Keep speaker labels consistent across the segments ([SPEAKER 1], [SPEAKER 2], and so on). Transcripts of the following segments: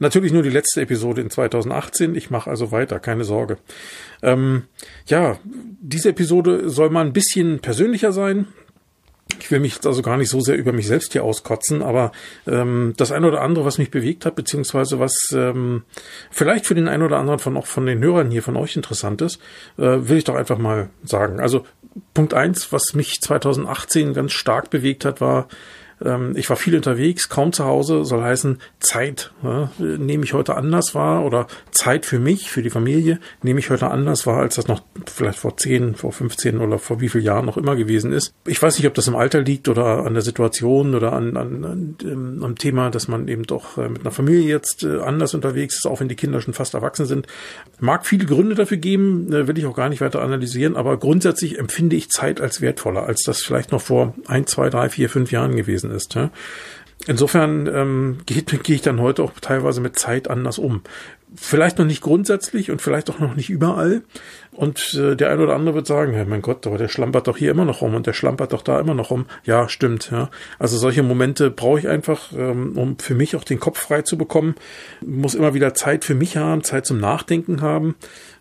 [SPEAKER 1] Natürlich nur die letzte Episode in 2018. Ich mache also weiter, keine Sorge. Ähm, ja, diese Episode soll mal ein bisschen persönlicher sein. Ich will mich jetzt also gar nicht so sehr über mich selbst hier auskotzen, aber ähm, das eine oder andere, was mich bewegt hat, beziehungsweise was ähm, vielleicht für den einen oder anderen von auch von den Hörern hier von euch interessant ist, äh, will ich doch einfach mal sagen. Also Punkt eins, was mich 2018 ganz stark bewegt hat, war ähm, ich war viel unterwegs, kaum zu Hause, soll heißen Zeit ja, nehme ich heute anders wahr oder Zeit für mich, für die Familie nehme ich heute anders wahr, als das noch vielleicht vor 10, vor 15 oder vor wie vielen Jahren noch immer gewesen ist. Ich weiß nicht, ob das im Alter liegt oder an der Situation oder an, an, an ähm, am Thema, dass man eben doch äh, mit einer Familie jetzt äh, anders unterwegs ist, auch wenn die Kinder schon fast erwachsen sind. Mag viele Gründe dafür geben, äh, will ich auch gar nicht weiter analysieren, aber grundsätzlich empfinde ich Zeit als wertvoller, als das vielleicht noch vor ein, zwei, drei, vier, fünf Jahren gewesen gewesen ist. Ja. Insofern ähm, gehe geh ich dann heute auch teilweise mit Zeit anders um. Vielleicht noch nicht grundsätzlich und vielleicht auch noch nicht überall. Und äh, der eine oder andere wird sagen, ja, mein Gott, aber der schlampert doch hier immer noch rum und der schlampert doch da immer noch rum. Ja, stimmt. Ja. Also solche Momente brauche ich einfach, ähm, um für mich auch den Kopf frei zu bekommen. Muss immer wieder Zeit für mich haben, Zeit zum Nachdenken haben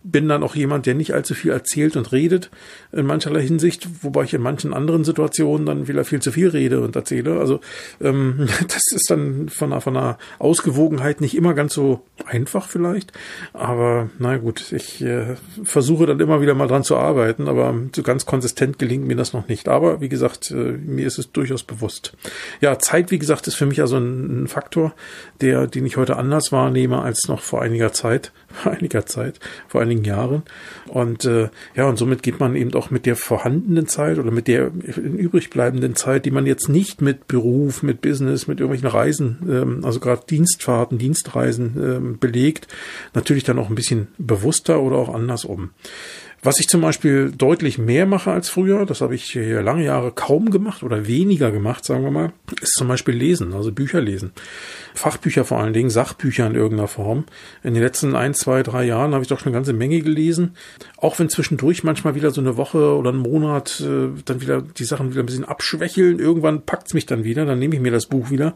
[SPEAKER 1] bin dann auch jemand, der nicht allzu viel erzählt und redet in mancherlei Hinsicht, wobei ich in manchen anderen Situationen dann wieder viel zu viel rede und erzähle. Also ähm, das ist dann von einer, von einer Ausgewogenheit nicht immer ganz so einfach vielleicht. Aber na gut, ich äh, versuche dann immer wieder mal dran zu arbeiten, aber so ganz konsistent gelingt mir das noch nicht. Aber wie gesagt, äh, mir ist es durchaus bewusst. Ja, Zeit, wie gesagt, ist für mich also ein, ein Faktor, der, den ich heute anders wahrnehme als noch vor einiger Zeit, vor einiger Zeit, vor einigen Jahren. Und äh, ja, und somit geht man eben auch mit der vorhandenen Zeit oder mit der übrig bleibenden Zeit, die man jetzt nicht mit Beruf, mit Business, mit irgendwelchen Reisen, ähm, also gerade Dienstfahrten, Dienstreisen ähm, belegt, natürlich dann auch ein bisschen bewusster oder auch anders um. Was ich zum Beispiel deutlich mehr mache als früher, das habe ich lange Jahre kaum gemacht oder weniger gemacht, sagen wir mal, ist zum Beispiel Lesen, also Bücher lesen. Fachbücher vor allen Dingen, Sachbücher in irgendeiner Form. In den letzten ein, zwei, drei Jahren habe ich doch schon eine ganze Menge gelesen. Auch wenn zwischendurch manchmal wieder so eine Woche oder einen Monat äh, dann wieder die Sachen wieder ein bisschen abschwächeln. Irgendwann packt's mich dann wieder, dann nehme ich mir das Buch wieder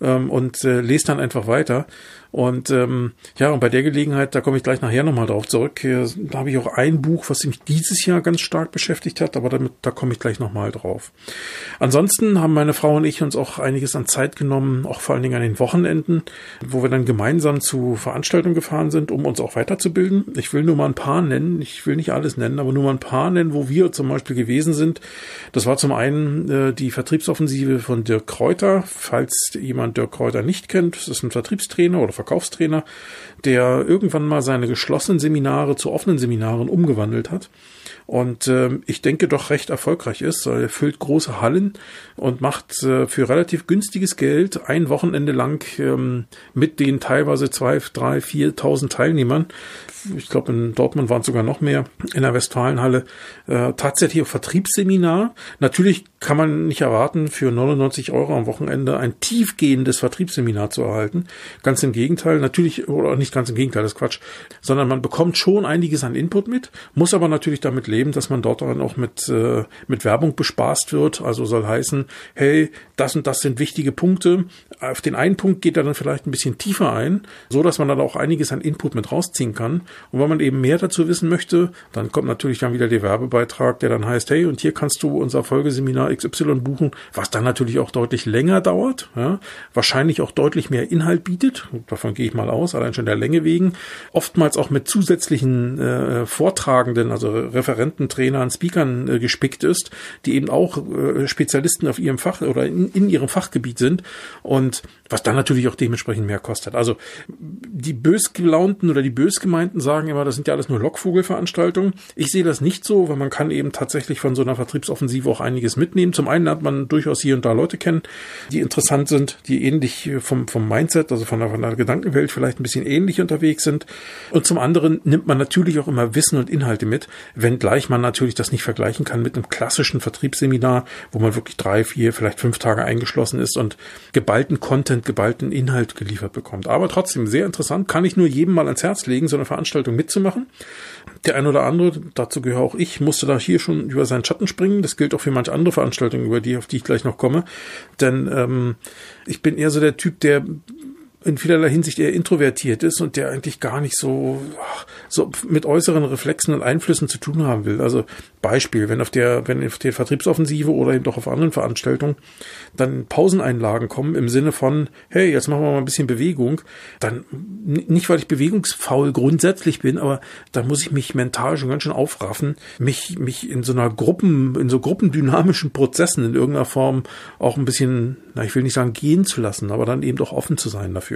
[SPEAKER 1] ähm, und äh, lese dann einfach weiter. Und ähm, ja, und bei der Gelegenheit, da komme ich gleich nachher nochmal drauf zurück, äh, da habe ich auch ein Buch, was mich dieses Jahr ganz stark beschäftigt hat, aber damit, da komme ich gleich nochmal drauf. Ansonsten haben meine Frau und ich uns auch einiges an Zeit genommen, auch vor allen Dingen an den Wochenenden, wo wir dann gemeinsam zu Veranstaltungen gefahren sind, um uns auch weiterzubilden. Ich will nur mal ein paar nennen, ich will nicht alles nennen, aber nur mal ein paar nennen, wo wir zum Beispiel gewesen sind. Das war zum einen äh, die Vertriebsoffensive von Dirk Kräuter. Falls jemand Dirk Kräuter nicht kennt, das ist ein Vertriebstrainer oder Verkaufstrainer, der irgendwann mal seine geschlossenen Seminare zu offenen Seminaren umgewandelt hat und äh, ich denke doch recht erfolgreich ist. Er füllt große Hallen und macht äh, für relativ günstiges Geld ein Wochenende lang ähm, mit den teilweise zwei, drei, viertausend Teilnehmern ich glaube in Dortmund waren es sogar noch mehr, in der Westfalenhalle, äh, tatsächlich auf Vertriebsseminar. Natürlich kann man nicht erwarten, für 99 Euro am Wochenende ein tiefgehendes Vertriebsseminar zu erhalten. Ganz im Gegenteil, natürlich, oder nicht ganz im Gegenteil, das ist Quatsch, sondern man bekommt schon einiges an Input mit, muss aber natürlich damit leben, dass man dort dann auch mit, äh, mit Werbung bespaßt wird. Also soll heißen, hey, das und das sind wichtige Punkte. Auf den einen Punkt geht er dann vielleicht ein bisschen tiefer ein, so dass man dann auch einiges an Input mit rausziehen kann. Und wenn man eben mehr dazu wissen möchte, dann kommt natürlich dann wieder der Werbebeitrag, der dann heißt, hey, und hier kannst du unser Folgeseminar XY buchen, was dann natürlich auch deutlich länger dauert, ja, wahrscheinlich auch deutlich mehr Inhalt bietet, davon gehe ich mal aus, allein schon der Länge wegen, oftmals auch mit zusätzlichen äh, Vortragenden, also Referenten, Trainern, Speakern äh, gespickt ist, die eben auch äh, Spezialisten auf ihrem Fach oder in, in ihrem Fachgebiet sind und was dann natürlich auch dementsprechend mehr kostet. Also die bösgelaunten oder die bösgemeinten sagen immer, das sind ja alles nur Lockvogelveranstaltungen. Ich sehe das nicht so, weil man kann eben tatsächlich von so einer Vertriebsoffensive auch einiges mitnehmen. Zum einen lernt man durchaus hier und da Leute kennen, die interessant sind, die ähnlich vom, vom Mindset, also von der, von der Gedankenwelt vielleicht ein bisschen ähnlich unterwegs sind. Und zum anderen nimmt man natürlich auch immer Wissen und Inhalte mit, wenngleich man natürlich das nicht vergleichen kann mit einem klassischen Vertriebsseminar, wo man wirklich drei, vier, vielleicht fünf Tage eingeschlossen ist und geballten Content, geballten Inhalt geliefert bekommt. Aber trotzdem sehr interessant, kann ich nur jedem mal ans Herz legen, so eine Veranstaltung mitzumachen. Der ein oder andere, dazu gehöre auch ich, musste da hier schon über seinen Schatten springen. Das gilt auch für manche andere Veranstaltungen, über die, auf die ich gleich noch komme. Denn ähm, ich bin eher so der Typ, der in vielerlei Hinsicht eher introvertiert ist und der eigentlich gar nicht so, so mit äußeren Reflexen und Einflüssen zu tun haben will. Also Beispiel, wenn auf der, wenn auf der Vertriebsoffensive oder eben doch auf anderen Veranstaltungen dann Pauseneinlagen kommen im Sinne von, hey, jetzt machen wir mal ein bisschen Bewegung, dann nicht, weil ich bewegungsfaul grundsätzlich bin, aber da muss ich mich mental schon ganz schön aufraffen, mich, mich in so einer Gruppen, in so gruppendynamischen Prozessen in irgendeiner Form auch ein bisschen, na, ich will nicht sagen gehen zu lassen, aber dann eben doch offen zu sein dafür.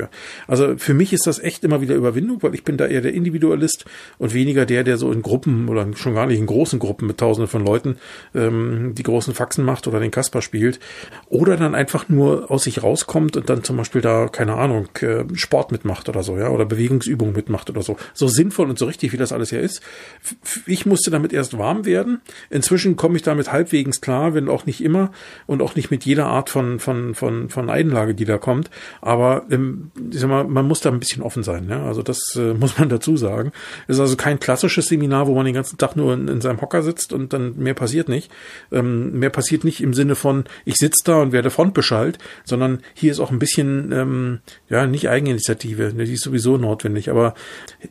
[SPEAKER 1] Also für mich ist das echt immer wieder Überwindung, weil ich bin da eher der Individualist und weniger der, der so in Gruppen oder schon gar nicht in großen Gruppen mit Tausenden von Leuten ähm, die großen Faxen macht oder den Kasper spielt. Oder dann einfach nur aus sich rauskommt und dann zum Beispiel da, keine Ahnung, äh, Sport mitmacht oder so, ja, oder Bewegungsübungen mitmacht oder so. So sinnvoll und so richtig, wie das alles ja ist. Ich musste damit erst warm werden. Inzwischen komme ich damit halbwegs klar, wenn auch nicht immer und auch nicht mit jeder Art von, von, von, von Einlage, die da kommt. Aber ähm, ich sag mal, man muss da ein bisschen offen sein. Ja? Also das äh, muss man dazu sagen. Es ist also kein klassisches Seminar, wo man den ganzen Tag nur in, in seinem Hocker sitzt sitzt und dann mehr passiert nicht. Ähm, mehr passiert nicht im Sinne von, ich sitze da und werde frontbeschallt, sondern hier ist auch ein bisschen, ähm, ja, nicht Eigeninitiative, ne, die ist sowieso notwendig, aber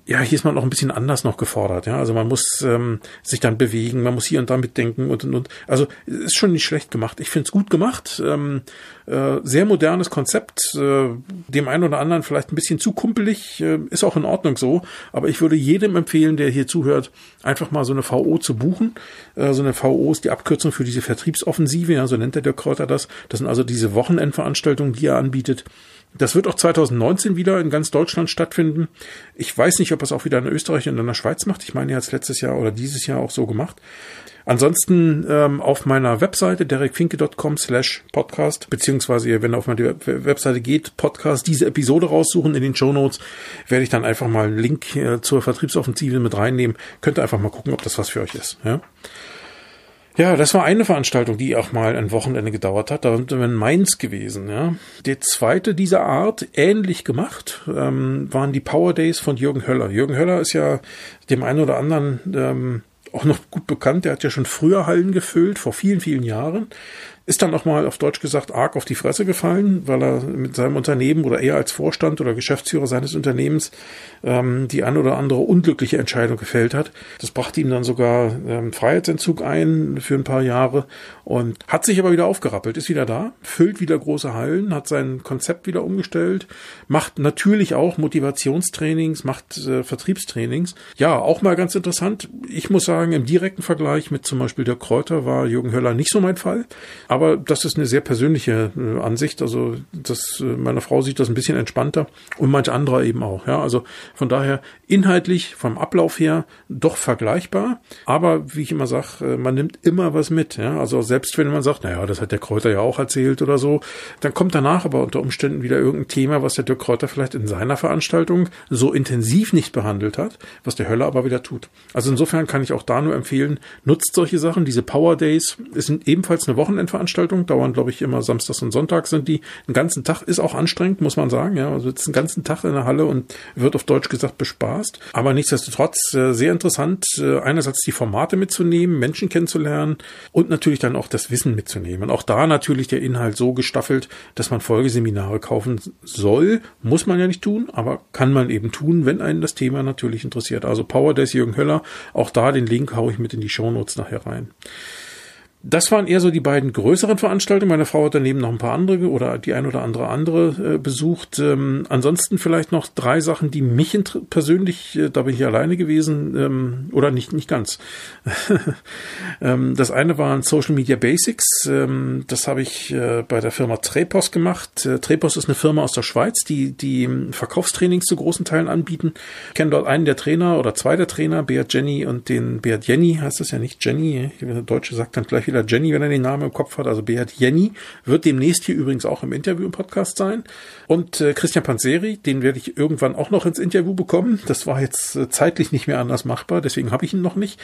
[SPEAKER 1] ja, hier ist man auch ein bisschen anders noch gefordert. Ja, also man muss ähm, sich dann bewegen, man muss hier und da mitdenken und und und. Also ist schon nicht schlecht gemacht. Ich finde es gut gemacht. Ähm, äh, sehr modernes Konzept, äh, dem einen oder anderen vielleicht ein bisschen zu kumpelig, äh, ist auch in Ordnung so, aber ich würde jedem empfehlen, der hier zuhört, einfach mal so eine VO zu buchen. Äh, so eine VO ist die Abkürzung für diese Vertriebsoffensive, ja, so nennt der Dirk Kräuter das. Das sind also diese Wochenendveranstaltungen, die er anbietet. Das wird auch 2019 wieder in ganz Deutschland stattfinden. Ich weiß nicht, ob es auch wieder in Österreich und in der Schweiz macht. Ich meine, er hat es letztes Jahr oder dieses Jahr auch so gemacht. Ansonsten ähm, auf meiner Webseite derekfinke.com slash podcast, beziehungsweise wenn ihr auf meine Webseite geht, Podcast, diese Episode raussuchen in den Show Notes, werde ich dann einfach mal einen Link äh, zur Vertriebsoffensive mit reinnehmen. Könnt ihr einfach mal gucken, ob das was für euch ist. Ja? Ja, das war eine Veranstaltung, die auch mal ein Wochenende gedauert hat. Da sind wir in Mainz gewesen. Ja. Die zweite dieser Art, ähnlich gemacht, ähm, waren die Power Days von Jürgen Höller. Jürgen Höller ist ja dem einen oder anderen ähm, auch noch gut bekannt. Der hat ja schon früher Hallen gefüllt, vor vielen, vielen Jahren. Ist dann auch mal auf Deutsch gesagt arg auf die Fresse gefallen, weil er mit seinem Unternehmen oder eher als Vorstand oder Geschäftsführer seines Unternehmens ähm, die ein oder andere unglückliche Entscheidung gefällt hat. Das brachte ihm dann sogar ähm, Freiheitsentzug ein für ein paar Jahre und hat sich aber wieder aufgerappelt, ist wieder da, füllt wieder große Hallen, hat sein Konzept wieder umgestellt, macht natürlich auch Motivationstrainings, macht äh, Vertriebstrainings. Ja, auch mal ganz interessant. Ich muss sagen, im direkten Vergleich mit zum Beispiel der Kräuter war Jürgen Höller nicht so mein Fall. Aber das ist eine sehr persönliche äh, Ansicht. Also das, äh, meine Frau sieht das ein bisschen entspannter und manch anderer eben auch. Ja, also von daher inhaltlich vom Ablauf her doch vergleichbar. Aber wie ich immer sage, äh, man nimmt immer was mit. Ja, also selbst wenn man sagt, naja, das hat der Kräuter ja auch erzählt oder so, dann kommt danach aber unter Umständen wieder irgendein Thema, was der Dirk Kräuter vielleicht in seiner Veranstaltung so intensiv nicht behandelt hat, was der Höller aber wieder tut. Also insofern kann ich auch da nur empfehlen, nutzt solche Sachen. Diese Power Days sind ebenfalls eine Wochenendveranstaltung dauern, glaube ich, immer samstags und sonntags sind die. Den ganzen Tag ist auch anstrengend, muss man sagen. Ja, also jetzt den ganzen Tag in der Halle und wird auf Deutsch gesagt bespaßt. Aber nichtsdestotrotz äh, sehr interessant, äh, einerseits die Formate mitzunehmen, Menschen kennenzulernen und natürlich dann auch das Wissen mitzunehmen. auch da natürlich der Inhalt so gestaffelt, dass man Folgeseminare kaufen soll. Muss man ja nicht tun, aber kann man eben tun, wenn einen das Thema natürlich interessiert. Also Power Jürgen Höller, auch da den Link haue ich mit in die Show Notes nachher rein. Das waren eher so die beiden größeren Veranstaltungen. Meine Frau hat daneben noch ein paar andere oder die ein oder andere andere äh, besucht. Ähm, ansonsten vielleicht noch drei Sachen, die mich persönlich, äh, da bin ich alleine gewesen, ähm, oder nicht, nicht ganz. ähm, das eine waren Social Media Basics. Ähm, das habe ich äh, bei der Firma Trepos gemacht. Äh, Trepos ist eine Firma aus der Schweiz, die, die Verkaufstrainings zu großen Teilen anbieten. Ich kenne dort einen der Trainer oder zwei der Trainer, Beat Jenny und den Beat Jenny heißt es ja nicht Jenny. Der Deutsche sagt dann gleich wieder wieder Jenny, wenn er den Namen im Kopf hat. Also Beat Jenny wird demnächst hier übrigens auch im Interview im Podcast sein. Und äh, Christian Panzeri, den werde ich irgendwann auch noch ins Interview bekommen. Das war jetzt äh, zeitlich nicht mehr anders machbar, deswegen habe ich ihn noch nicht.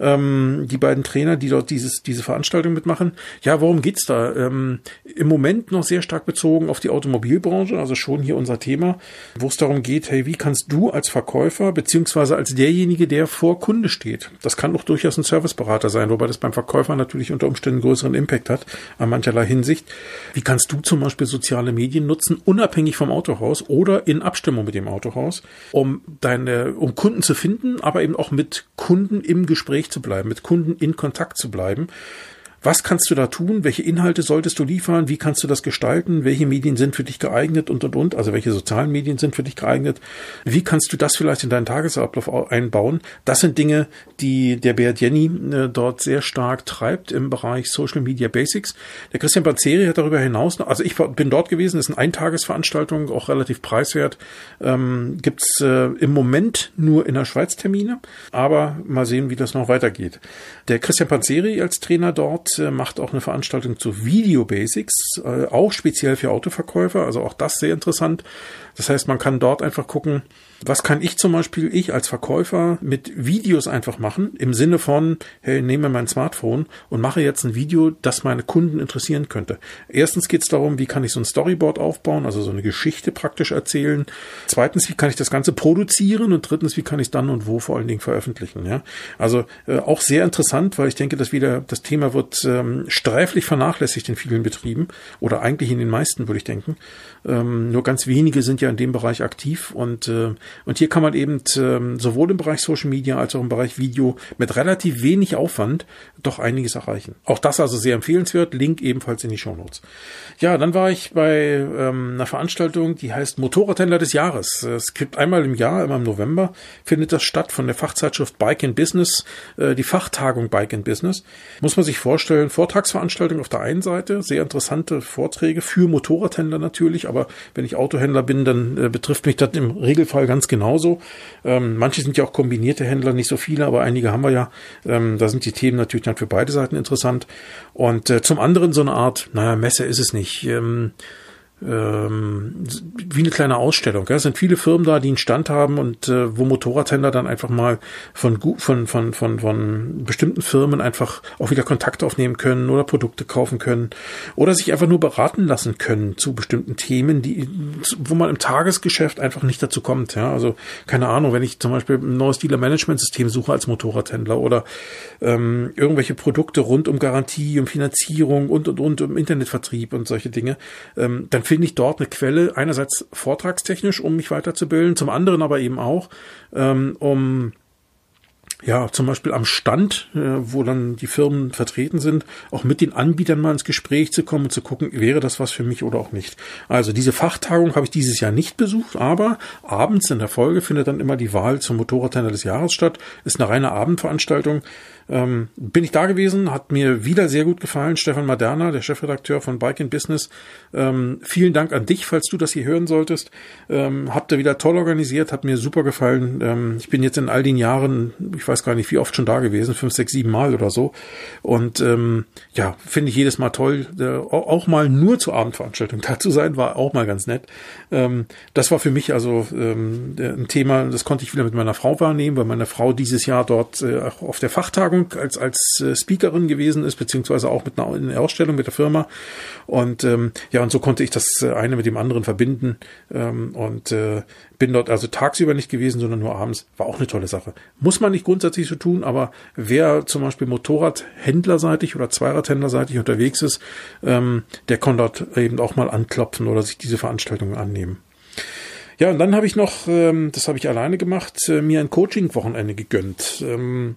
[SPEAKER 1] Ähm, die beiden Trainer, die dort dieses, diese Veranstaltung mitmachen. Ja, worum geht's da? Ähm, Im Moment noch sehr stark bezogen auf die Automobilbranche, also schon hier unser Thema, wo es darum geht, hey, wie kannst du als Verkäufer beziehungsweise als derjenige, der vor Kunde steht, das kann auch durchaus ein Serviceberater sein, wobei das beim Verkäufer natürlich unter Umständen größeren Impact hat, an mancherlei Hinsicht. Wie kannst du zum Beispiel soziale Medien nutzen, unabhängig vom Autohaus oder in Abstimmung mit dem Autohaus, um deine, um Kunden zu finden, aber eben auch mit Kunden im Gespräch zu bleiben, mit Kunden in Kontakt zu bleiben. Was kannst du da tun? Welche Inhalte solltest du liefern? Wie kannst du das gestalten? Welche Medien sind für dich geeignet und und und? Also welche sozialen Medien sind für dich geeignet? Wie kannst du das vielleicht in deinen Tagesablauf einbauen? Das sind Dinge, die der Beat Jenny äh, dort sehr stark treibt im Bereich Social Media Basics. Der Christian Panzeri hat darüber hinaus, noch, also ich bin dort gewesen, ist eine Eintagesveranstaltung, auch relativ preiswert. Ähm, gibt's äh, im Moment nur in der Schweiz Termine, aber mal sehen, wie das noch weitergeht. Der Christian Panzeri als Trainer dort äh, macht auch eine Veranstaltung zu Video Basics, äh, auch speziell für Autoverkäufer, also auch das sehr interessant. Das heißt, man kann dort einfach gucken, was kann ich zum Beispiel, ich als Verkäufer, mit Videos einfach machen, im Sinne von, hey, nehme mein Smartphone und mache jetzt ein Video, das meine Kunden interessieren könnte. Erstens geht es darum, wie kann ich so ein Storyboard aufbauen, also so eine Geschichte praktisch erzählen. Zweitens, wie kann ich das Ganze produzieren und drittens, wie kann ich es dann und wo vor allen Dingen veröffentlichen. Ja? Also äh, auch sehr interessant, weil ich denke, dass wieder das Thema wird ähm, sträflich vernachlässigt in vielen Betrieben oder eigentlich in den meisten, würde ich denken. Ähm, nur ganz wenige sind ja in dem Bereich aktiv und äh, und hier kann man eben ähm, sowohl im Bereich Social Media als auch im Bereich Video mit relativ wenig Aufwand doch einiges erreichen. Auch das also sehr empfehlenswert. Link ebenfalls in die Show Notes. Ja, dann war ich bei ähm, einer Veranstaltung, die heißt Motorradhändler des Jahres. Es gibt einmal im Jahr, immer im November, findet das statt von der Fachzeitschrift Bike in Business, äh, die Fachtagung Bike in Business. Muss man sich vorstellen, Vortragsveranstaltung auf der einen Seite, sehr interessante Vorträge für Motorradhändler natürlich, aber wenn ich Autohändler bin, dann äh, betrifft mich das im Regelfall ganz genauso. Ähm, manche sind ja auch kombinierte Händler, nicht so viele, aber einige haben wir ja. Ähm, da sind die Themen natürlich dann für beide Seiten interessant. Und äh, zum anderen so eine Art, naja, Messe ist es nicht. Ähm, ähm, wie eine kleine Ausstellung. Ja. Es sind viele Firmen da, die einen Stand haben und äh, wo Motorradhändler dann einfach mal von, von, von, von, von bestimmten Firmen einfach auch wieder Kontakt aufnehmen können oder Produkte kaufen können oder sich einfach nur beraten lassen können zu bestimmten Themen, die, wo man im Tagesgeschäft einfach nicht dazu kommt. Ja. Also keine Ahnung, wenn ich zum Beispiel ein neues Dealer-Management-System suche als Motorradhändler oder ähm, irgendwelche Produkte rund um Garantie, um Finanzierung und und und um Internetvertrieb und solche Dinge, ähm, dann finde ich dort eine Quelle, einerseits vortragstechnisch, um mich weiterzubilden, zum anderen aber eben auch, ähm, um ja, zum Beispiel am Stand, äh, wo dann die Firmen vertreten sind, auch mit den Anbietern mal ins Gespräch zu kommen und zu gucken, wäre das was für mich oder auch nicht. Also diese Fachtagung habe ich dieses Jahr nicht besucht, aber abends in der Folge findet dann immer die Wahl zum Motorradhändler des Jahres statt. Ist eine reine Abendveranstaltung. Ähm, bin ich da gewesen, hat mir wieder sehr gut gefallen. Stefan Maderna, der Chefredakteur von Bike in Business. Ähm, vielen Dank an dich, falls du das hier hören solltest. Ähm, habt ihr wieder toll organisiert, hat mir super gefallen. Ähm, ich bin jetzt in all den Jahren, ich weiß gar nicht, wie oft schon da gewesen, fünf, sechs, sieben Mal oder so. Und ähm, ja, finde ich jedes Mal toll. Äh, auch mal nur zur Abendveranstaltung da zu sein, war auch mal ganz nett. Ähm, das war für mich also ähm, ein Thema, das konnte ich wieder mit meiner Frau wahrnehmen, weil meine Frau dieses Jahr dort äh, auf der Fachtagung Tagung als, als äh, Speakerin gewesen ist, beziehungsweise auch mit einer, Ausstellung mit der Firma. Und ähm, ja, und so konnte ich das äh, eine mit dem anderen verbinden. Ähm, und äh, bin dort also tagsüber nicht gewesen, sondern nur abends. War auch eine tolle Sache. Muss man nicht grundsätzlich so tun, aber wer zum Beispiel Motorradhändlerseitig oder Zweiradhändlerseitig unterwegs ist, ähm, der kann dort eben auch mal anklopfen oder sich diese Veranstaltungen annehmen. Ja, und dann habe ich noch, ähm, das habe ich alleine gemacht, äh, mir ein Coaching-Wochenende gegönnt. Ähm,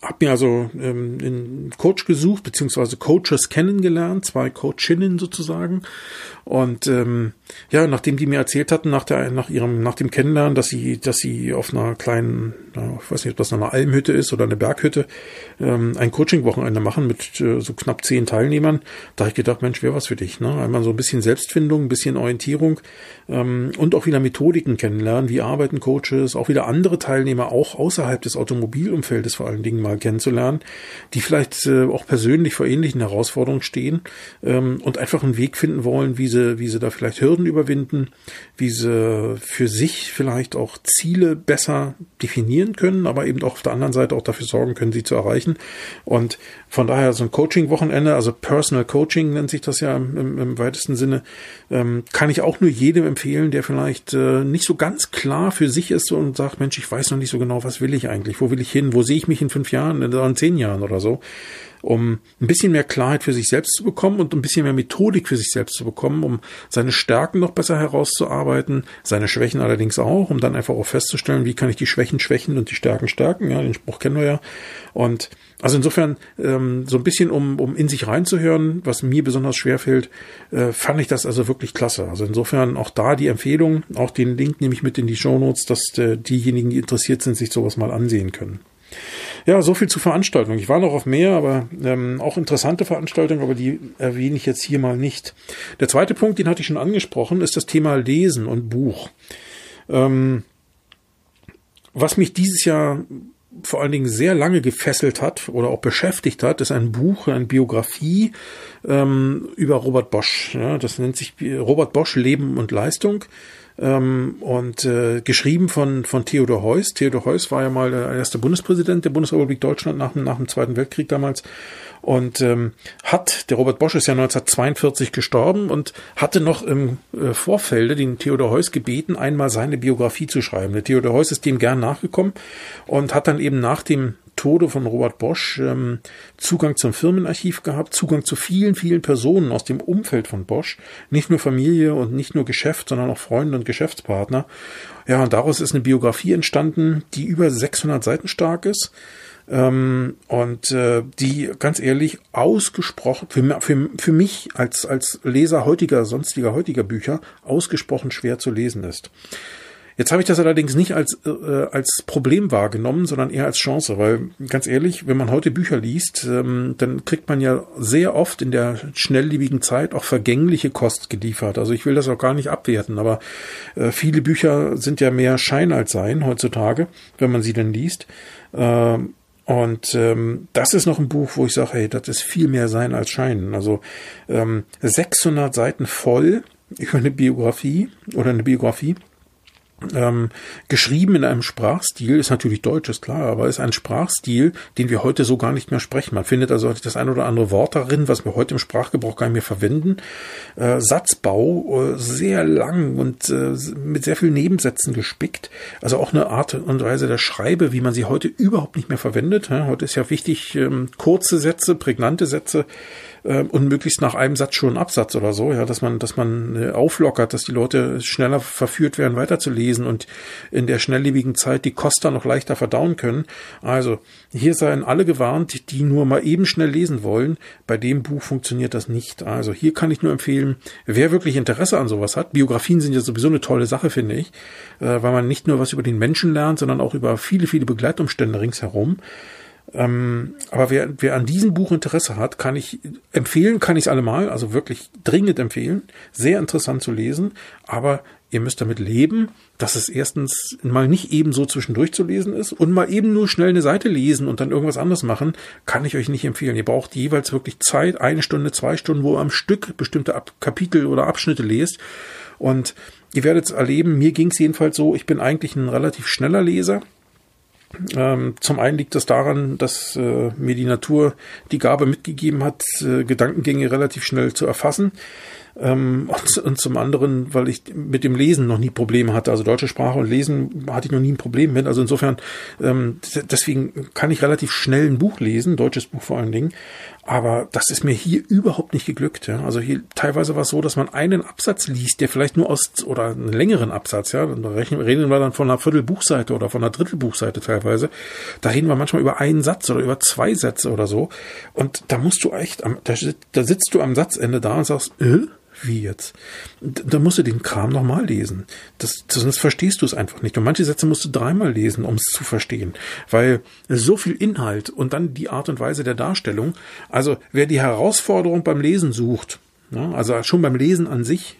[SPEAKER 1] habe mir also ähm, einen Coach gesucht, beziehungsweise Coaches kennengelernt, zwei Coachinnen sozusagen. Und ähm, ja, nachdem die mir erzählt hatten, nach, der, nach ihrem, nach dem Kennenlernen, dass sie, dass sie auf einer kleinen, ich weiß nicht, ob das eine Almhütte ist oder eine Berghütte, ähm, ein Coaching-Wochenende machen mit äh, so knapp zehn Teilnehmern, da habe ich gedacht, Mensch, wäre was für dich. Ne? Einmal so ein bisschen Selbstfindung, ein bisschen Orientierung ähm, und auch wieder Methodiken kennenlernen, wie arbeiten Coaches, auch wieder andere Teilnehmer, auch außerhalb des Automobilumfeldes vor allen Dingen mal kennenzulernen, die vielleicht äh, auch persönlich vor ähnlichen Herausforderungen stehen ähm, und einfach einen Weg finden wollen, wie sie, wie sie da vielleicht Hürden überwinden, wie sie für sich vielleicht auch Ziele besser definieren können, aber eben auch auf der anderen Seite auch dafür sorgen können, sie zu erreichen. Und von daher so ein Coaching-Wochenende, also Personal Coaching nennt sich das ja im, im, weitesten Sinne, ähm, kann ich auch nur jedem empfehlen, der vielleicht äh, nicht so ganz klar für sich ist und sagt, Mensch, ich weiß noch nicht so genau, was will ich eigentlich, wo will ich hin, wo sehe ich mich in fünf Jahren, in zehn Jahren oder so um ein bisschen mehr Klarheit für sich selbst zu bekommen und ein bisschen mehr Methodik für sich selbst zu bekommen, um seine Stärken noch besser herauszuarbeiten, seine Schwächen allerdings auch, um dann einfach auch festzustellen, wie kann ich die Schwächen schwächen und die Stärken stärken. Ja, den Spruch kennen wir ja. Und also insofern ähm, so ein bisschen, um, um in sich reinzuhören, was mir besonders schwer fällt, äh, fand ich das also wirklich klasse. Also insofern auch da die Empfehlung, auch den Link nehme ich mit in die Show Notes, dass äh, diejenigen, die interessiert sind, sich sowas mal ansehen können. Ja, so viel zu Veranstaltungen. Ich war noch auf mehr, aber ähm, auch interessante Veranstaltungen, aber die erwähne ich jetzt hier mal nicht. Der zweite Punkt, den hatte ich schon angesprochen, ist das Thema Lesen und Buch. Ähm, was mich dieses Jahr vor allen Dingen sehr lange gefesselt hat oder auch beschäftigt hat, ist ein Buch, eine Biografie ähm, über Robert Bosch. Ja, das nennt sich Robert Bosch Leben und Leistung ähm, und äh, geschrieben von, von Theodor Heuss. Theodor Heuss war ja mal der erste Bundespräsident der Bundesrepublik Deutschland nach, nach dem Zweiten Weltkrieg damals und ähm, hat, der Robert Bosch ist ja 1942 gestorben und hatte noch im äh, Vorfelde den Theodor Heuss gebeten, einmal seine Biografie zu schreiben. Der Theodor Heuss ist dem gern nachgekommen und hat dann eben nach dem Tode von Robert Bosch ähm, Zugang zum Firmenarchiv gehabt, Zugang zu vielen, vielen Personen aus dem Umfeld von Bosch. Nicht nur Familie und nicht nur Geschäft, sondern auch Freunde und Geschäftspartner. Ja, und daraus ist eine Biografie entstanden, die über 600 Seiten stark ist. Ähm, und äh, die ganz ehrlich ausgesprochen für, für, für mich als als Leser heutiger sonstiger heutiger Bücher ausgesprochen schwer zu lesen ist. Jetzt habe ich das allerdings nicht als, äh, als Problem wahrgenommen, sondern eher als Chance, weil ganz ehrlich, wenn man heute Bücher liest, ähm, dann kriegt man ja sehr oft in der schnelllebigen Zeit auch vergängliche Kost geliefert. Also ich will das auch gar nicht abwerten, aber äh, viele Bücher sind ja mehr Schein als Sein heutzutage, wenn man sie denn liest. Äh, und ähm, das ist noch ein Buch, wo ich sage, hey, das ist viel mehr Sein als Schein. Also ähm, 600 Seiten voll über eine Biografie oder eine Biografie ähm, geschrieben in einem Sprachstil, ist natürlich Deutsch, ist klar, aber ist ein Sprachstil, den wir heute so gar nicht mehr sprechen. Man findet also das ein oder andere Wort darin, was wir heute im Sprachgebrauch gar nicht mehr verwenden. Äh, Satzbau äh, sehr lang und äh, mit sehr vielen Nebensätzen gespickt. Also auch eine Art und Weise der Schreibe, wie man sie heute überhaupt nicht mehr verwendet. Ja, heute ist ja wichtig, ähm, kurze Sätze, prägnante Sätze äh, und möglichst nach einem Satz schon Absatz oder so, ja, dass man, dass man äh, auflockert, dass die Leute schneller verführt werden, weiterzulesen und in der schnelllebigen Zeit die Koster noch leichter verdauen können. Also hier seien alle gewarnt, die nur mal eben schnell lesen wollen. Bei dem Buch funktioniert das nicht. Also hier kann ich nur empfehlen, wer wirklich Interesse an sowas hat. Biografien sind ja sowieso eine tolle Sache, finde ich, äh, weil man nicht nur was über den Menschen lernt, sondern auch über viele, viele Begleitumstände ringsherum. Ähm, aber wer, wer an diesem Buch Interesse hat, kann ich empfehlen, kann ich es allemal, also wirklich dringend empfehlen. Sehr interessant zu lesen, aber ihr müsst damit leben, dass es erstens mal nicht eben so zwischendurch zu lesen ist und mal eben nur schnell eine Seite lesen und dann irgendwas anderes machen, kann ich euch nicht empfehlen. Ihr braucht jeweils wirklich Zeit, eine Stunde, zwei Stunden, wo ihr am Stück bestimmte Ab Kapitel oder Abschnitte lest. Und ihr werdet erleben, mir ging es jedenfalls so, ich bin eigentlich ein relativ schneller Leser ähm, zum einen liegt das daran, dass äh, mir die Natur die Gabe mitgegeben hat, äh, Gedankengänge relativ schnell zu erfassen. Ähm, und, und, zum anderen, weil ich mit dem Lesen noch nie Probleme hatte. Also deutsche Sprache und Lesen hatte ich noch nie ein Problem mit. Also insofern, ähm, deswegen kann ich relativ schnell ein Buch lesen, deutsches Buch vor allen Dingen. Aber das ist mir hier überhaupt nicht geglückt. Ja. Also hier teilweise war es so, dass man einen Absatz liest, der vielleicht nur aus, oder einen längeren Absatz, ja, dann reden wir dann von einer Viertelbuchseite oder von einer Drittelbuchseite teilweise. Da reden wir manchmal über einen Satz oder über zwei Sätze oder so. Und da musst du echt, am, da, da sitzt du am Satzende da und sagst, äh, wie jetzt? Da musst du den Kram nochmal lesen. Das, sonst verstehst du es einfach nicht. Und manche Sätze musst du dreimal lesen, um es zu verstehen. Weil so viel Inhalt und dann die Art und Weise der Darstellung. Also wer die Herausforderung beim Lesen sucht, also schon beim Lesen an sich,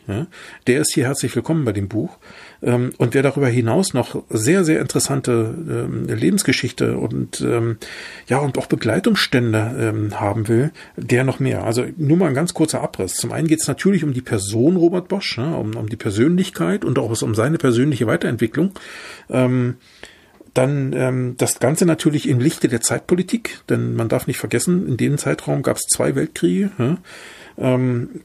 [SPEAKER 1] der ist hier herzlich willkommen bei dem Buch. Ähm, und wer darüber hinaus noch sehr, sehr interessante ähm, Lebensgeschichte und ähm, ja und auch Begleitumstände haben will, der noch mehr. Also nur mal ein ganz kurzer Abriss. Zum einen geht es natürlich um die Person Robert Bosch, ja, um, um die Persönlichkeit und auch um seine persönliche Weiterentwicklung. Dann ähm, das Ganze natürlich im Lichte der Zeitpolitik, denn man darf nicht vergessen, in dem Zeitraum gab es zwei Weltkriege. Ja? Ähm,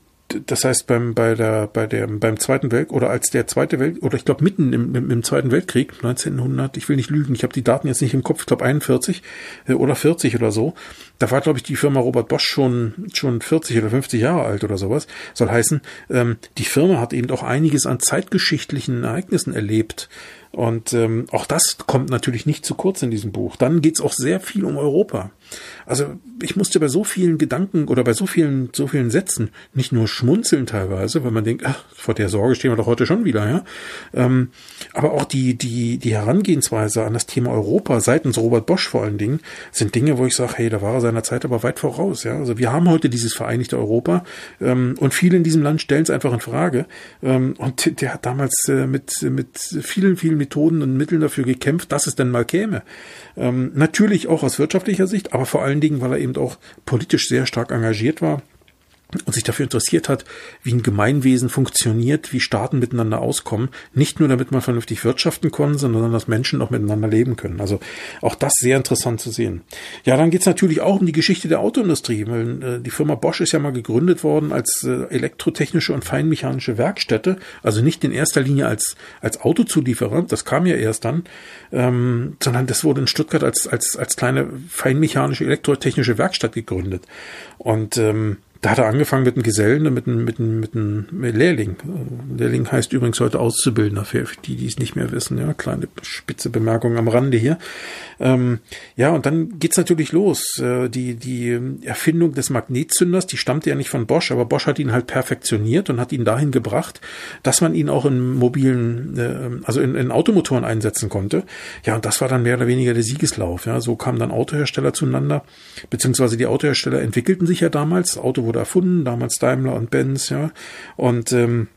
[SPEAKER 1] das heißt beim bei der bei der beim Zweiten Weltkrieg oder als der Zweite Welt oder ich glaube mitten im, im, im, Zweiten Weltkrieg 1900 ich will nicht lügen ich habe die Daten jetzt nicht im Kopf ich glaube 41 äh, oder 40 oder so da war glaube ich die Firma Robert Bosch schon schon 40 oder 50 Jahre alt oder sowas soll heißen ähm, die Firma hat eben auch einiges an zeitgeschichtlichen Ereignissen erlebt und ähm, auch das kommt natürlich nicht zu kurz in diesem Buch. Dann geht's auch sehr viel um Europa. Also ich musste bei so vielen Gedanken oder bei so vielen, so vielen Sätzen nicht nur schmunzeln teilweise, weil man denkt, ach, vor der Sorge stehen wir doch heute schon wieder, ja. Ähm, aber auch die, die, die Herangehensweise an das Thema Europa seitens Robert Bosch vor allen Dingen sind Dinge, wo ich sage, hey, da war er seiner Zeit aber weit voraus, ja. Also wir haben heute dieses vereinigte Europa ähm, und viele in diesem Land stellen es einfach in Frage. Ähm, und der hat damals äh, mit, mit vielen, vielen Methoden und Mitteln dafür gekämpft, dass es denn mal käme. Ähm, natürlich auch aus wirtschaftlicher Sicht, aber vor allen Dingen, weil er eben auch politisch sehr stark engagiert war und sich dafür interessiert hat, wie ein Gemeinwesen funktioniert, wie Staaten miteinander auskommen. Nicht nur, damit man vernünftig wirtschaften kann, sondern dass Menschen auch miteinander leben können. Also auch das sehr interessant zu sehen. Ja, dann geht's natürlich auch um die Geschichte der Autoindustrie. Äh, die Firma Bosch ist ja mal gegründet worden als äh, elektrotechnische und feinmechanische Werkstätte. Also nicht in erster Linie als, als Autozulieferer, das kam ja erst dann, ähm, sondern das wurde in Stuttgart als, als, als kleine feinmechanische elektrotechnische Werkstatt gegründet. Und ähm, da hat er angefangen mit einem Gesellen, mit einem, mit einem, mit einem Lehrling. Lehrling heißt übrigens heute Auszubildender, für die, die es nicht mehr wissen. Ja, kleine spitze Bemerkung am Rande hier. Ähm, ja, und dann geht's natürlich los. Äh, die, die Erfindung des Magnetzünders, die stammte ja nicht von Bosch, aber Bosch hat ihn halt perfektioniert und hat ihn dahin gebracht, dass man ihn auch in mobilen, äh, also in, in Automotoren einsetzen konnte. Ja, und das war dann mehr oder weniger der Siegeslauf. Ja, so kamen dann Autohersteller zueinander, beziehungsweise die Autohersteller entwickelten sich ja damals. Das Auto wurde erfunden, damals Daimler und Benz, ja. Und ähm,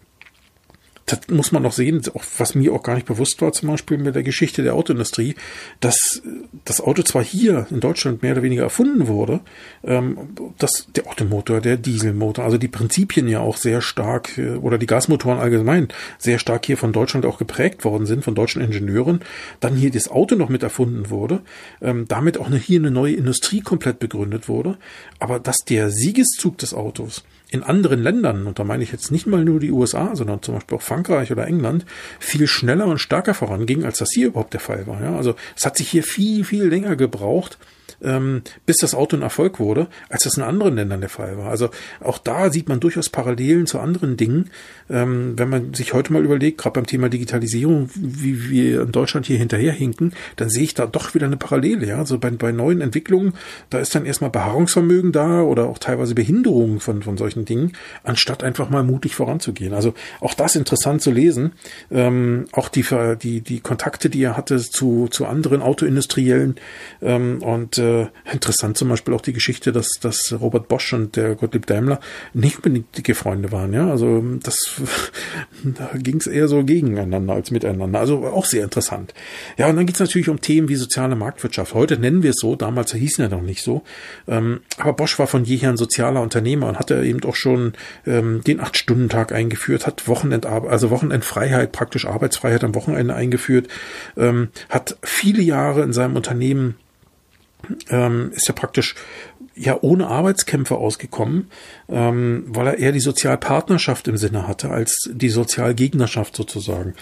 [SPEAKER 1] das muss man noch sehen, auch, was mir auch gar nicht bewusst war, zum Beispiel mit der Geschichte der Autoindustrie, dass das Auto zwar hier in Deutschland mehr oder weniger erfunden wurde, ähm, dass der Automotor, der Dieselmotor, also die Prinzipien ja auch sehr stark äh, oder die Gasmotoren allgemein sehr stark hier von Deutschland auch geprägt worden sind, von deutschen Ingenieuren, dann hier das Auto noch mit erfunden wurde, ähm, damit auch eine, hier eine neue Industrie komplett begründet wurde, aber dass der Siegeszug des Autos in anderen Ländern, und da meine ich jetzt nicht mal nur die USA, sondern zum Beispiel auch Frankreich oder England, viel schneller und stärker voranging, als das hier überhaupt der Fall war. Ja? Also es hat sich hier viel, viel länger gebraucht, ähm, bis das Auto ein Erfolg wurde, als das in anderen Ländern der Fall war. Also auch da sieht man durchaus Parallelen zu anderen Dingen. Ähm, wenn man sich heute mal überlegt, gerade beim Thema Digitalisierung, wie wir in Deutschland hier hinterherhinken, dann sehe ich da doch wieder eine Parallele. Ja? Also bei, bei neuen Entwicklungen, da ist dann erstmal Beharrungsvermögen da oder auch teilweise Behinderung von, von solchen Dingen, anstatt einfach mal mutig voranzugehen. Also auch das interessant zu lesen. Ähm, auch die, die, die Kontakte, die er hatte zu, zu anderen Autoindustriellen ähm, und äh, interessant zum Beispiel auch die Geschichte, dass, dass Robert Bosch und der Gottlieb Daimler nicht unbedingt dicke Freunde waren. Ja, also das da ging es eher so gegeneinander als miteinander. Also auch sehr interessant. Ja, und dann geht es natürlich um Themen wie soziale Marktwirtschaft. Heute nennen wir es so, damals hießen er noch nicht so. Ähm, aber Bosch war von jeher ein sozialer Unternehmer und hatte eben auch schon ähm, den Acht-Stunden-Tag eingeführt, hat Wochenend, also Wochenendfreiheit, praktisch Arbeitsfreiheit am Wochenende eingeführt, ähm, hat viele Jahre in seinem Unternehmen ähm, ist ja praktisch ja ohne Arbeitskämpfe ausgekommen, ähm, weil er eher die Sozialpartnerschaft im Sinne hatte als die Sozialgegnerschaft sozusagen.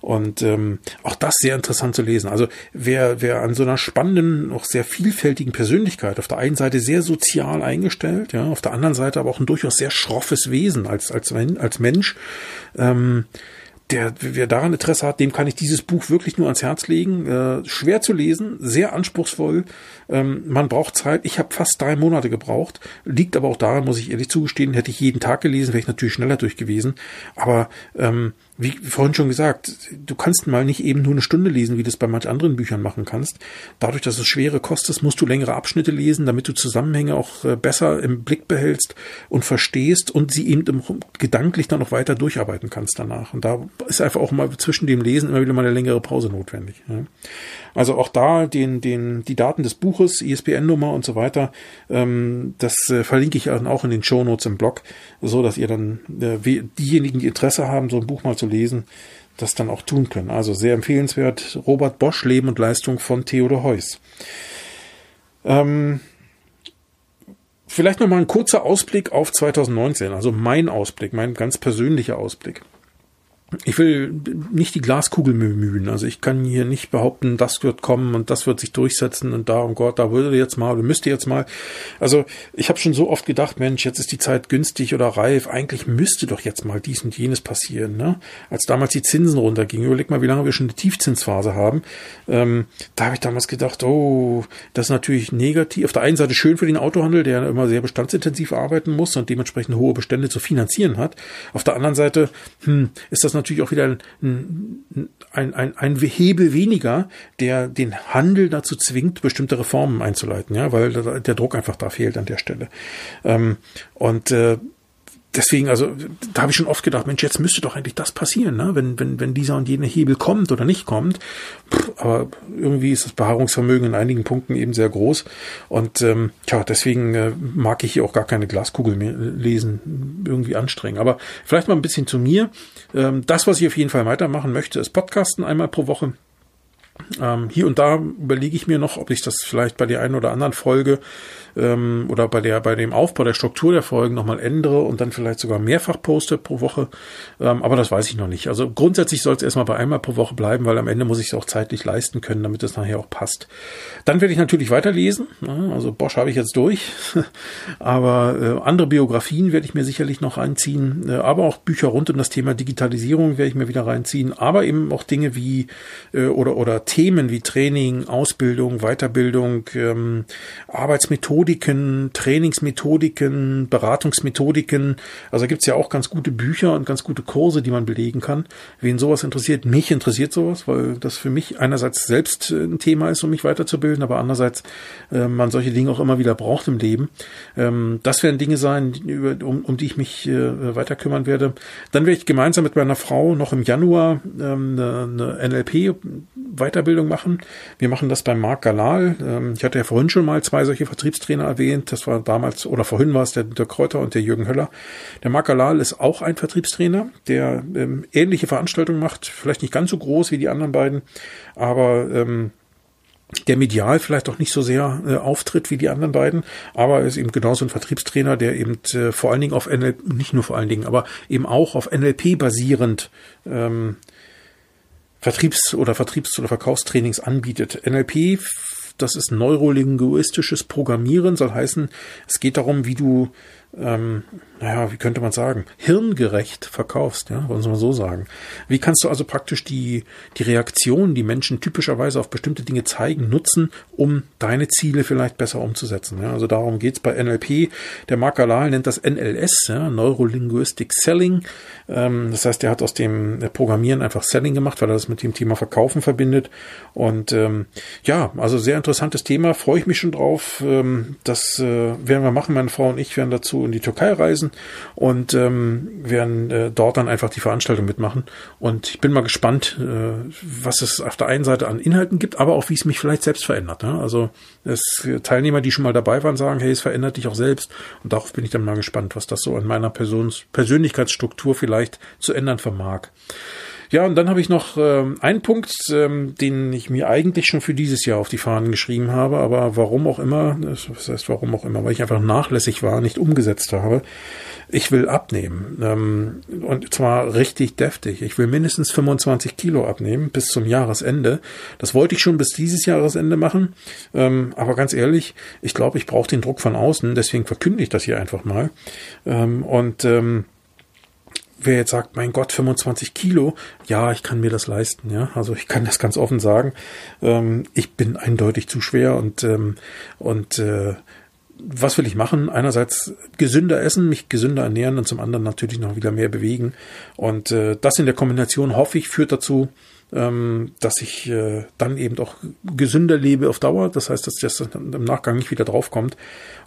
[SPEAKER 1] Und ähm, auch das sehr interessant zu lesen. Also wer, wer an so einer spannenden, auch sehr vielfältigen Persönlichkeit, auf der einen Seite sehr sozial eingestellt, ja, auf der anderen Seite aber auch ein durchaus sehr schroffes Wesen als, als, als Mensch, ähm, der, wer daran Interesse hat, dem kann ich dieses Buch wirklich nur ans Herz legen. Äh, schwer zu lesen, sehr anspruchsvoll. Ähm, man braucht Zeit. Ich habe fast drei Monate gebraucht. Liegt aber auch daran, muss ich ehrlich zugestehen, hätte ich jeden Tag gelesen, wäre ich natürlich schneller durch gewesen. Aber ähm, wie vorhin schon gesagt, du kannst mal nicht eben nur eine Stunde lesen, wie du es bei manch anderen Büchern machen kannst. Dadurch, dass es schwere Kost ist, musst du längere Abschnitte lesen, damit du Zusammenhänge auch äh, besser im Blick behältst und verstehst und sie eben gedanklich dann noch weiter durcharbeiten kannst danach. Und da ist einfach auch mal zwischen dem Lesen immer wieder mal eine längere Pause notwendig. Also auch da den, den, die Daten des Buches, ISBN-Nummer und so weiter, ähm, das äh, verlinke ich dann auch in den Show Notes im Blog, so dass ihr dann äh, diejenigen, die Interesse haben, so ein Buch mal zu lesen, das dann auch tun können. Also sehr empfehlenswert. Robert Bosch, Leben und Leistung von Theodor Heuss. Ähm, vielleicht noch mal ein kurzer Ausblick auf 2019, also mein Ausblick, mein ganz persönlicher Ausblick ich will nicht die Glaskugel bemühen. Also ich kann hier nicht behaupten, das wird kommen und das wird sich durchsetzen und da, um Gott, da würde jetzt mal oder müsste jetzt mal. Also ich habe schon so oft gedacht, Mensch, jetzt ist die Zeit günstig oder reif. Eigentlich müsste doch jetzt mal dies und jenes passieren. Ne? Als damals die Zinsen runtergingen, überleg mal, wie lange wir schon eine Tiefzinsphase haben. Ähm, da habe ich damals gedacht, oh, das ist natürlich negativ. Auf der einen Seite schön für den Autohandel, der immer sehr bestandsintensiv arbeiten muss und dementsprechend hohe Bestände zu finanzieren hat. Auf der anderen Seite hm, ist das natürlich natürlich auch wieder ein, ein, ein, ein Hebel weniger, der den Handel dazu zwingt, bestimmte Reformen einzuleiten, ja, weil der Druck einfach da fehlt an der Stelle. Ähm, und äh, deswegen, also da habe ich schon oft gedacht, Mensch, jetzt müsste doch eigentlich das passieren, ne? wenn, wenn, wenn dieser und jener Hebel kommt oder nicht kommt. Pff, aber irgendwie ist das Beharrungsvermögen in einigen Punkten eben sehr groß. Und ähm, tja, deswegen äh, mag ich hier auch gar keine Glaskugel mehr lesen, irgendwie anstrengen. Aber vielleicht mal ein bisschen zu mir. Ähm, das, was ich auf jeden Fall weitermachen möchte, ist Podcasten einmal pro Woche. Ähm, hier und da überlege ich mir noch, ob ich das vielleicht bei der einen oder anderen Folge ähm, oder bei der bei dem Aufbau der Struktur der Folgen nochmal ändere und dann vielleicht sogar mehrfach poste pro Woche. Ähm, aber das weiß ich noch nicht. Also grundsätzlich soll es erstmal bei einmal pro Woche bleiben, weil am Ende muss ich es auch zeitlich leisten können, damit es nachher auch passt. Dann werde ich natürlich weiterlesen. Also Bosch habe ich jetzt durch. aber äh, andere Biografien werde ich mir sicherlich noch reinziehen. Äh, aber auch Bücher rund um das Thema Digitalisierung werde ich mir wieder reinziehen. Aber eben auch Dinge wie äh, oder oder Themen wie Training, Ausbildung, Weiterbildung, ähm, Arbeitsmethoden Methodiken, Trainingsmethodiken, Beratungsmethodiken. Also gibt es ja auch ganz gute Bücher und ganz gute Kurse, die man belegen kann. Wen sowas interessiert, mich interessiert sowas, weil das für mich einerseits selbst äh, ein Thema ist, um mich weiterzubilden, aber andererseits äh, man solche Dinge auch immer wieder braucht im Leben. Ähm, das werden Dinge sein, über, um, um die ich mich äh, weiter kümmern werde. Dann werde ich gemeinsam mit meiner Frau noch im Januar ähm, eine, eine NLP-Weiterbildung machen. Wir machen das beim Marc Galal. Ähm, ich hatte ja vorhin schon mal zwei solche Vertriebstrainer Trainer erwähnt. Das war damals, oder vorhin war es der, der Kräuter und der Jürgen Höller. Der Marc Alal ist auch ein Vertriebstrainer, der ähm, ähnliche Veranstaltungen macht. Vielleicht nicht ganz so groß wie die anderen beiden, aber ähm, der medial vielleicht auch nicht so sehr äh, auftritt wie die anderen beiden, aber er ist eben genauso ein Vertriebstrainer, der eben äh, vor allen Dingen auf NLP, nicht nur vor allen Dingen, aber eben auch auf NLP basierend ähm, Vertriebs- oder Vertriebs- oder Verkaufstrainings anbietet. NLP das ist neurolinguistisches Programmieren, soll heißen, es geht darum, wie du ähm, naja, wie könnte man sagen, hirngerecht verkaufst, ja, wollen wir mal so sagen. Wie kannst du also praktisch die, die Reaktion, die Menschen typischerweise auf bestimmte Dinge zeigen, nutzen, um deine Ziele vielleicht besser umzusetzen? Ja, also darum geht's bei NLP. Der Mark Galal nennt das NLS, ja, Neurolinguistic Selling. Ähm, das heißt, er hat aus dem Programmieren einfach Selling gemacht, weil er das mit dem Thema Verkaufen verbindet. Und ähm, ja, also sehr interessantes Thema, freue ich mich schon drauf. Ähm, das äh, werden wir machen, meine Frau und ich werden dazu in die Türkei reisen und ähm, werden äh, dort dann einfach die Veranstaltung mitmachen. Und ich bin mal gespannt, äh, was es auf der einen Seite an Inhalten gibt, aber auch wie es mich vielleicht selbst verändert. Ne? Also es Teilnehmer, die schon mal dabei waren, sagen, hey, es verändert dich auch selbst. Und darauf bin ich dann mal gespannt, was das so an meiner Persons Persönlichkeitsstruktur vielleicht zu ändern vermag. Ja, und dann habe ich noch ähm, einen Punkt, ähm, den ich mir eigentlich schon für dieses Jahr auf die Fahnen geschrieben habe, aber warum auch immer, das heißt warum auch immer, weil ich einfach nachlässig war, nicht umgesetzt habe. Ich will abnehmen. Ähm, und zwar richtig deftig. Ich will mindestens 25 Kilo abnehmen bis zum Jahresende. Das wollte ich schon bis dieses Jahresende machen. Ähm, aber ganz ehrlich, ich glaube, ich brauche den Druck von außen. Deswegen verkünde ich das hier einfach mal. Ähm, und ähm, wer jetzt sagt, mein Gott, 25 Kilo, ja, ich kann mir das leisten, ja. Also ich kann das ganz offen sagen. Ähm, ich bin eindeutig zu schwer und, ähm, und äh, was will ich machen? Einerseits gesünder essen, mich gesünder ernähren und zum anderen natürlich noch wieder mehr bewegen. Und äh, das in der Kombination, hoffe ich, führt dazu, ähm, dass ich äh, dann eben auch gesünder lebe auf Dauer. Das heißt, dass das im Nachgang nicht wieder draufkommt.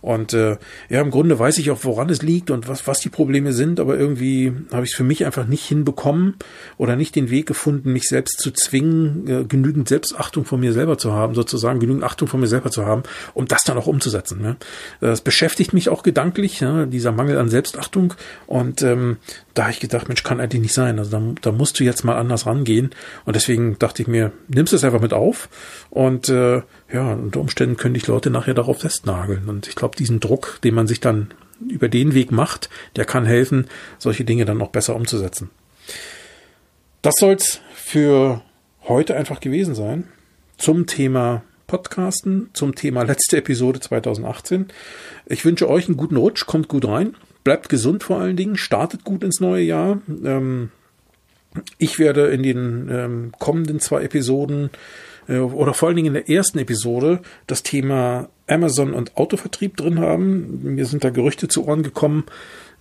[SPEAKER 1] Und äh, ja, im Grunde weiß ich auch, woran es liegt und was, was die Probleme sind, aber irgendwie habe ich es für mich einfach nicht hinbekommen oder nicht den Weg gefunden, mich selbst zu zwingen, äh, genügend Selbstachtung von mir selber zu haben, sozusagen genügend Achtung von mir selber zu haben, um das dann auch umzusetzen. Ne? Das beschäftigt mich auch gedanklich, ja, dieser Mangel an Selbstachtung. Und ähm, da habe ich gedacht, Mensch, kann eigentlich nicht sein. Also da, da musst du jetzt mal anders rangehen. Und deswegen dachte ich mir, nimmst es einfach mit auf. Und äh, ja, unter Umständen könnte ich Leute nachher darauf festnageln. Und ich glaube, diesen Druck, den man sich dann über den Weg macht, der kann helfen, solche Dinge dann noch besser umzusetzen. Das soll's für heute einfach gewesen sein. Zum Thema Podcasten, zum Thema letzte Episode 2018. Ich wünsche euch einen guten Rutsch, kommt gut rein bleibt gesund vor allen Dingen, startet gut ins neue Jahr. Ähm, ich werde in den ähm, kommenden zwei Episoden äh, oder vor allen Dingen in der ersten Episode das Thema Amazon und Autovertrieb drin haben. Mir sind da Gerüchte zu Ohren gekommen.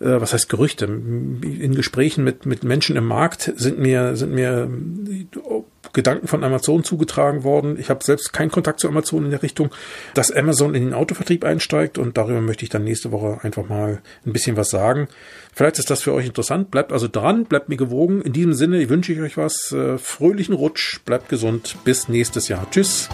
[SPEAKER 1] Äh, was heißt Gerüchte? In Gesprächen mit, mit Menschen im Markt sind mir, sind mir Gedanken von Amazon zugetragen worden. Ich habe selbst keinen Kontakt zu Amazon in der Richtung, dass Amazon in den Autovertrieb einsteigt und darüber möchte ich dann nächste Woche einfach mal ein bisschen was sagen. Vielleicht ist das für euch interessant. Bleibt also dran, bleibt mir gewogen. In diesem Sinne wünsche ich euch was. Äh, fröhlichen Rutsch, bleibt gesund. Bis nächstes Jahr. Tschüss.